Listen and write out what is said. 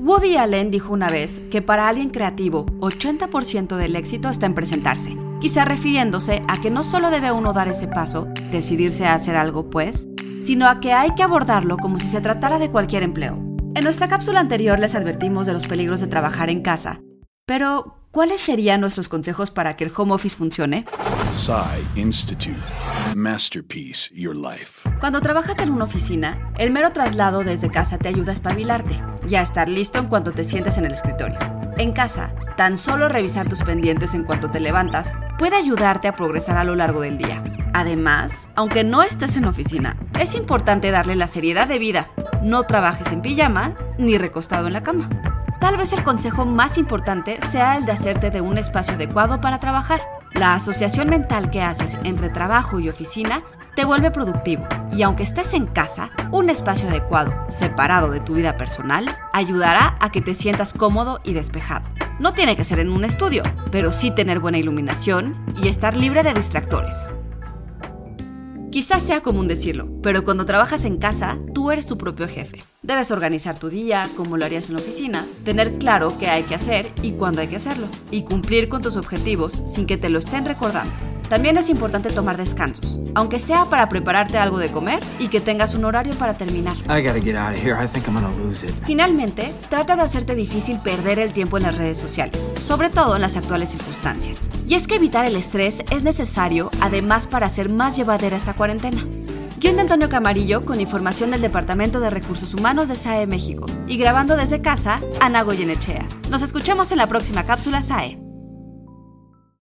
Woody Allen dijo una vez que para alguien creativo, 80% del éxito está en presentarse, quizá refiriéndose a que no solo debe uno dar ese paso, decidirse a hacer algo, pues, sino a que hay que abordarlo como si se tratara de cualquier empleo. En nuestra cápsula anterior les advertimos de los peligros de trabajar en casa, pero ¿cuáles serían nuestros consejos para que el home office funcione? Institute. Masterpiece Your Life. Cuando trabajas en una oficina, el mero traslado desde casa te ayuda a espabilarte y a estar listo en cuanto te sientes en el escritorio. En casa, tan solo revisar tus pendientes en cuanto te levantas puede ayudarte a progresar a lo largo del día. Además, aunque no estés en oficina, es importante darle la seriedad de vida. No trabajes en pijama ni recostado en la cama. Tal vez el consejo más importante sea el de hacerte de un espacio adecuado para trabajar. La asociación mental que haces entre trabajo y oficina te vuelve productivo y aunque estés en casa, un espacio adecuado, separado de tu vida personal, ayudará a que te sientas cómodo y despejado. No tiene que ser en un estudio, pero sí tener buena iluminación y estar libre de distractores. Quizás sea común decirlo, pero cuando trabajas en casa, tú eres tu propio jefe. Debes organizar tu día como lo harías en la oficina, tener claro qué hay que hacer y cuándo hay que hacerlo, y cumplir con tus objetivos sin que te lo estén recordando. También es importante tomar descansos, aunque sea para prepararte algo de comer y que tengas un horario para terminar. Finalmente, trata de hacerte difícil perder el tiempo en las redes sociales, sobre todo en las actuales circunstancias. Y es que evitar el estrés es necesario, además, para hacer más llevadera esta cuarentena. Guión de Antonio Camarillo con información del Departamento de Recursos Humanos de SAE México. Y grabando desde casa, Ana Goyenechea. Nos escuchamos en la próxima cápsula SAE.